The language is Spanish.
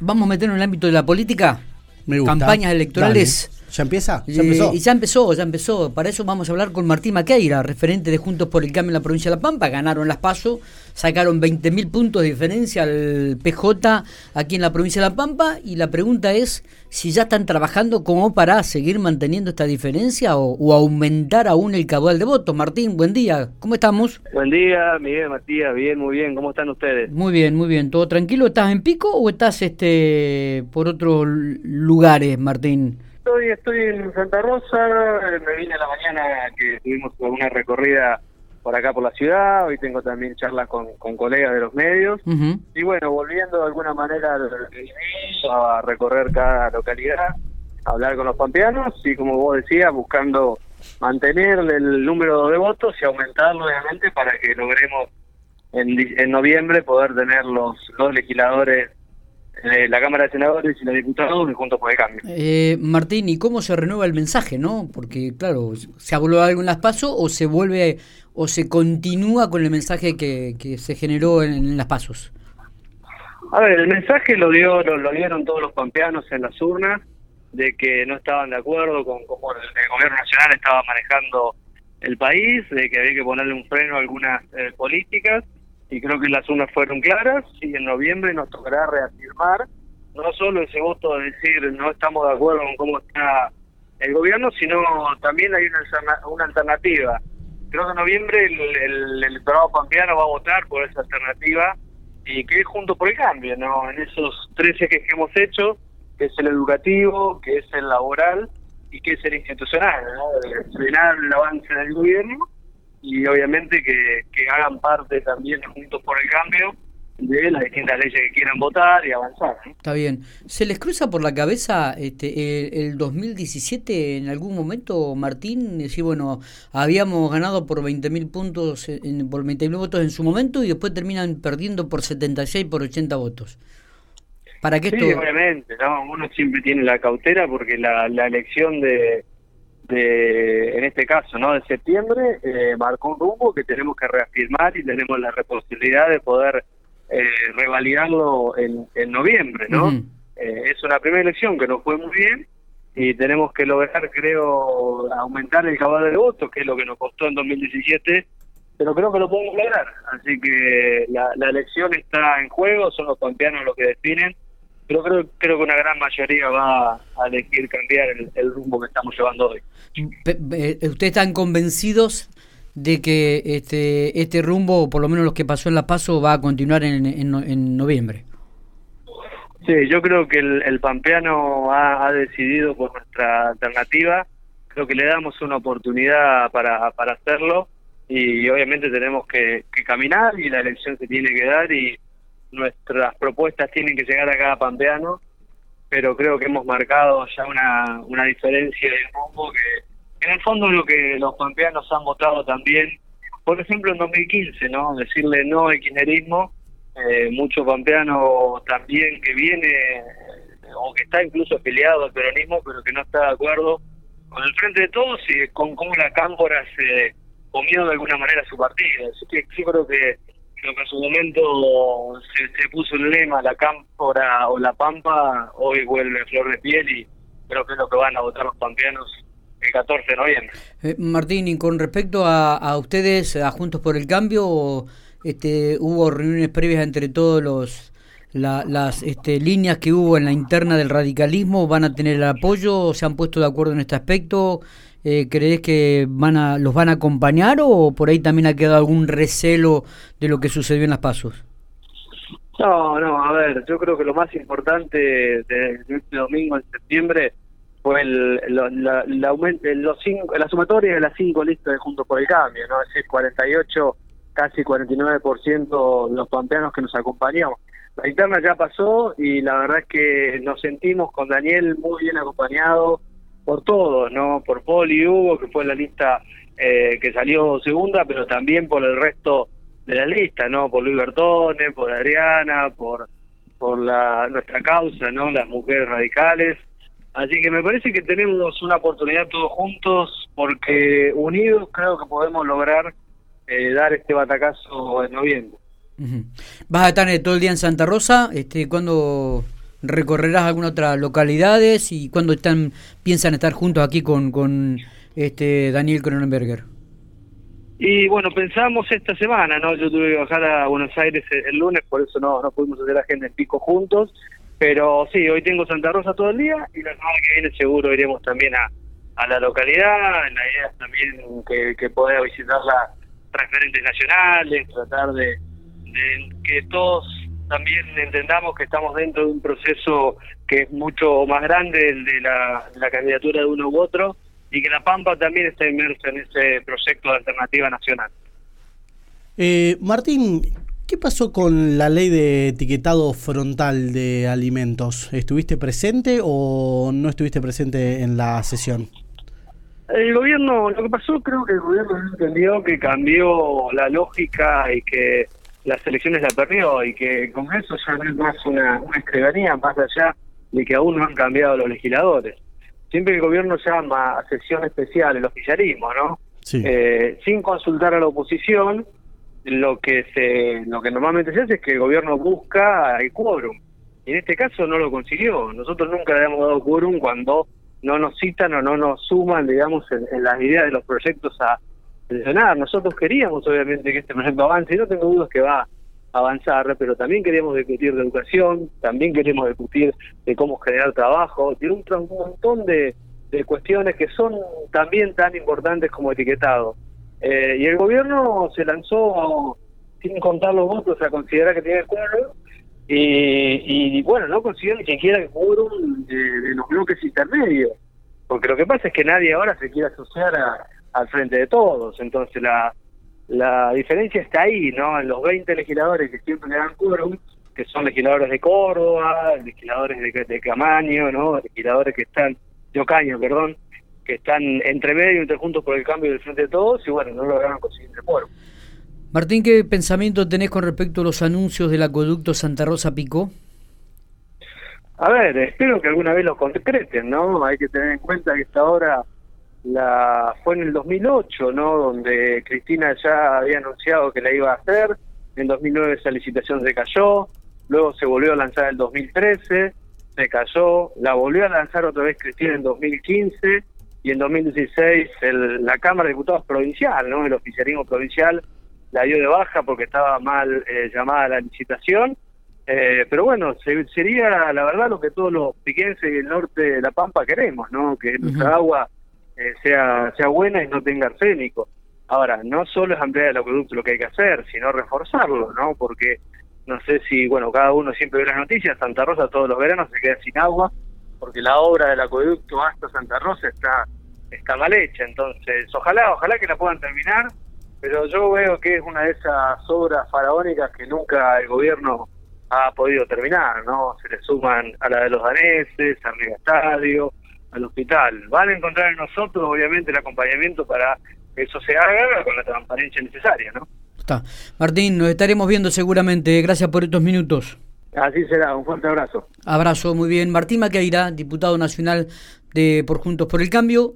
vamos a meternos en el ámbito de la política. Me gusta. Campañas electorales. Dale. ¿Ya empieza? Eh, ¿Ya empezó? y ya empezó, ya empezó. Para eso vamos a hablar con Martín Maqueira, referente de Juntos por el Cambio en la provincia de La Pampa. Ganaron las PASO, sacaron 20.000 puntos de diferencia al PJ aquí en la provincia de La Pampa. Y la pregunta es si ya están trabajando como para seguir manteniendo esta diferencia o, o aumentar aún el caudal de votos. Martín, buen día. ¿Cómo estamos? Buen día, Miguel, Matías, bien, muy bien, ¿cómo están ustedes? Muy bien, muy bien. ¿Todo tranquilo? ¿Estás en Pico o estás este por otros lugares, Martín? Estoy, estoy en Santa Rosa, me vine a la mañana que tuvimos una recorrida por acá por la ciudad, hoy tengo también charlas con, con colegas de los medios, y bueno, volviendo de alguna manera a recorrer cada localidad, a hablar con los pampeanos y como vos decías, buscando mantener el número de votos y aumentarlo obviamente para que logremos en, en noviembre poder tener los, los legisladores la Cámara de Senadores y los diputados de Juntos por el Cambio. Eh, Martín, ¿y cómo se renueva el mensaje, no? Porque, claro, ¿se habló algo en las pasos o se vuelve o se continúa con el mensaje que, que se generó en, en las pasos? A ver, el mensaje lo dio lo, lo dieron todos los pampeanos en las urnas de que no estaban de acuerdo con cómo el, el gobierno nacional estaba manejando el país, de que había que ponerle un freno a algunas eh, políticas y creo que las urnas fueron claras y en noviembre nos tocará reafirmar no solo ese voto de decir no estamos de acuerdo con cómo está el gobierno, sino también hay una, una alternativa. Creo que en noviembre el, el, el electorado pampeano va a votar por esa alternativa y que es junto por el cambio, ¿no? En esos tres ejes que hemos hecho, que es el educativo, que es el laboral y que es el institucional, ¿no? Frenar el avance del gobierno y obviamente que, que hagan parte también juntos por el cambio de las distintas leyes que quieran votar y avanzar. Está bien. ¿Se les cruza por la cabeza este, el, el 2017 en algún momento, Martín? Decir, bueno, habíamos ganado por 20.000 puntos, en, por 20.000 votos en su momento y después terminan perdiendo por 76, por 80 votos. Para que Sí, esto... obviamente, ¿no? uno siempre tiene la cautela porque la, la elección de, de, en este caso, ¿no? de septiembre, eh, marcó un rumbo que tenemos que reafirmar y tenemos la responsabilidad de poder eh, revalidarlo en, en noviembre, ¿no? Eh, es una primera elección que nos fue muy bien y tenemos que lograr, creo, aumentar el caballo de votos, que es lo que nos costó en 2017, pero creo que lo podemos lograr. Así que la, la elección está en juego, son los pampeanos los que definen, pero creo, creo que una gran mayoría va a elegir cambiar el, el rumbo que estamos llevando hoy. Eh, ¿Ustedes están convencidos de que este este rumbo, o por lo menos los que pasó en La Paso, va a continuar en, en, no- en noviembre? Sí, yo creo que el, el pampeano ha, ha decidido por nuestra alternativa. Creo que le damos una oportunidad para, para hacerlo y obviamente tenemos que, que caminar y la elección se tiene que dar y nuestras propuestas tienen que llegar a cada pampeano, pero creo que hemos marcado ya una, una diferencia de rumbo que en el fondo lo que los pampeanos han votado también, por ejemplo en 2015, ¿no? Decirle no al kirchnerismo eh, mucho pampeano también que viene o que está incluso afiliado al peronismo pero que no está de acuerdo con el frente de todos y con cómo la cámpora se comió de alguna manera su partido así que yo creo que lo que en su momento se, se puso el lema la cámpora o la pampa hoy vuelve flor de piel y creo que es lo que van a votar los pampeanos el 14 de noviembre. Eh, Martín, y con respecto a, a ustedes, a Juntos por el Cambio, este, hubo reuniones previas entre todos los la- las este, líneas que hubo en la interna del radicalismo, van a tener el apoyo, se han puesto de acuerdo en este aspecto. Eh, ¿Crees que van a los van a acompañar o por ahí también ha quedado algún recelo de lo que sucedió en las pasos? No, no, a ver, yo creo que lo más importante de, este domingo en septiembre fue el, lo- la, los cinco, la sumatoria de las cinco listas de Juntos por el Cambio, ¿no? Es decir, 48, casi 49% de los pampeanos que nos acompañamos. La interna ya pasó y la verdad es que nos sentimos con Daniel muy bien acompañado por todos, ¿no? Por Paul y Hugo, que fue la lista eh, que salió segunda, pero también por el resto de la lista, ¿no? Por Luis Bertone, por Adriana, por por la nuestra causa, ¿no? Las mujeres radicales. Así que me parece que tenemos una oportunidad todos juntos, porque unidos creo que podemos lograr eh, dar este batacazo en noviembre. ¿Vas a estar eh, todo el día en Santa Rosa? Este, ¿Cuándo recorrerás alguna otra localidades y cuándo están piensan estar juntos aquí con, con este Daniel Cronenberger. Y bueno, pensamos esta semana, ¿no? Yo tuve que bajar a Buenos Aires el, lunes, por eso no, no pudimos hacer agenda en pico juntos. Pero sí, hoy tengo Santa Rosa todo el día y la semana que viene seguro iremos también a, a la localidad. La idea es también que, que pueda visitar las referentes nacionales, tratar de, de que todos también entendamos que estamos dentro de un proceso que es mucho más grande el de la, candidatura de uno u otro y que La Pampa también está inmersa en ese proyecto de alternativa nacional. Eh, Martín, ¿qué pasó con la ley de etiquetado frontal de alimentos? ¿Estuviste presente o no estuviste presente en la sesión? El gobierno, lo que pasó creo que el gobierno entendió que cambió la lógica y que las elecciones la perdió y que con eso ya no es más una, una escribanía, más allá de que aún no han cambiado los legisladores siempre el gobierno llama a sesión especial el oficialismo, ¿no? Eh, sin consultar a la oposición, lo que se, lo que normalmente se hace es que el gobierno busca el quórum. Y en este caso no lo consiguió. Nosotros nunca le hemos dado quórum cuando no nos citan o no nos suman, digamos, en, las ideas de los proyectos a sesionar. Nosotros queríamos, obviamente, que este proyecto avance y no tengo dudas que va avanzar, pero también queremos discutir de educación, también queremos discutir de cómo generar trabajo, tiene un, montón de, cuestiones que son también tan importantes como etiquetado. Eh, y el gobierno se lanzó sin contar los votos a considerar que tiene quórum y, y, bueno, no consiguió ni siquiera el quórum de, de, los bloques intermedios, porque lo que pasa es que nadie ahora se quiere asociar al frente de todos, entonces la la diferencia está ahí, ¿no? En los 20 legisladores que siempre le dan quórum, que son legisladores de Córdoba, legisladores de, de Camaño, ¿no? Legisladores que están, de Ocaño, perdón, que están entre medio, entre juntos por el cambio del frente de todos, y bueno, no lograron conseguir el quórum. Martín, ¿qué pensamiento tenés con respecto a los anuncios del acueducto Santa Rosa Picó? A ver, espero que alguna vez lo concreten, ¿no? Hay que tener en cuenta que esta hora la fue en el 2008, ¿no? Donde Cristina ya había anunciado que la iba a hacer. En 2009 esa licitación se cayó. Luego se volvió a lanzar en el 2013, se cayó. La volvió a lanzar otra vez Cristina en 2015 y en 2016 el, la Cámara de Diputados provincial, ¿no? El oficialismo provincial la dio de baja porque estaba mal eh, llamada la licitación. Eh, pero bueno, sería la verdad lo que todos los piquenses del norte de La Pampa queremos, ¿no? Que nuestra agua eh, sea, sea buena y no tenga arsénico. Ahora, no solo es ampliar el acueducto lo que hay que hacer, sino reforzarlo, ¿no? Porque no sé si, bueno, cada uno siempre ve las noticias, Santa Rosa todos los veranos se queda sin agua, porque la obra del acueducto hasta Santa Rosa está, está mal hecha, entonces ojalá, ojalá que la puedan terminar, pero yo veo que es una de esas obras faraónicas que nunca el gobierno ha podido terminar, ¿no? Se le suman a la de los daneses, al Estadio, al hospital. Van a encontrar en nosotros, obviamente, el acompañamiento para que eso se haga con la transparencia necesaria, ¿no? Está. Martín, nos estaremos viendo seguramente. Gracias por estos minutos. Así será, un fuerte abrazo. Abrazo, muy bien. Martín Maqueira, diputado nacional de Por Juntos por el Cambio.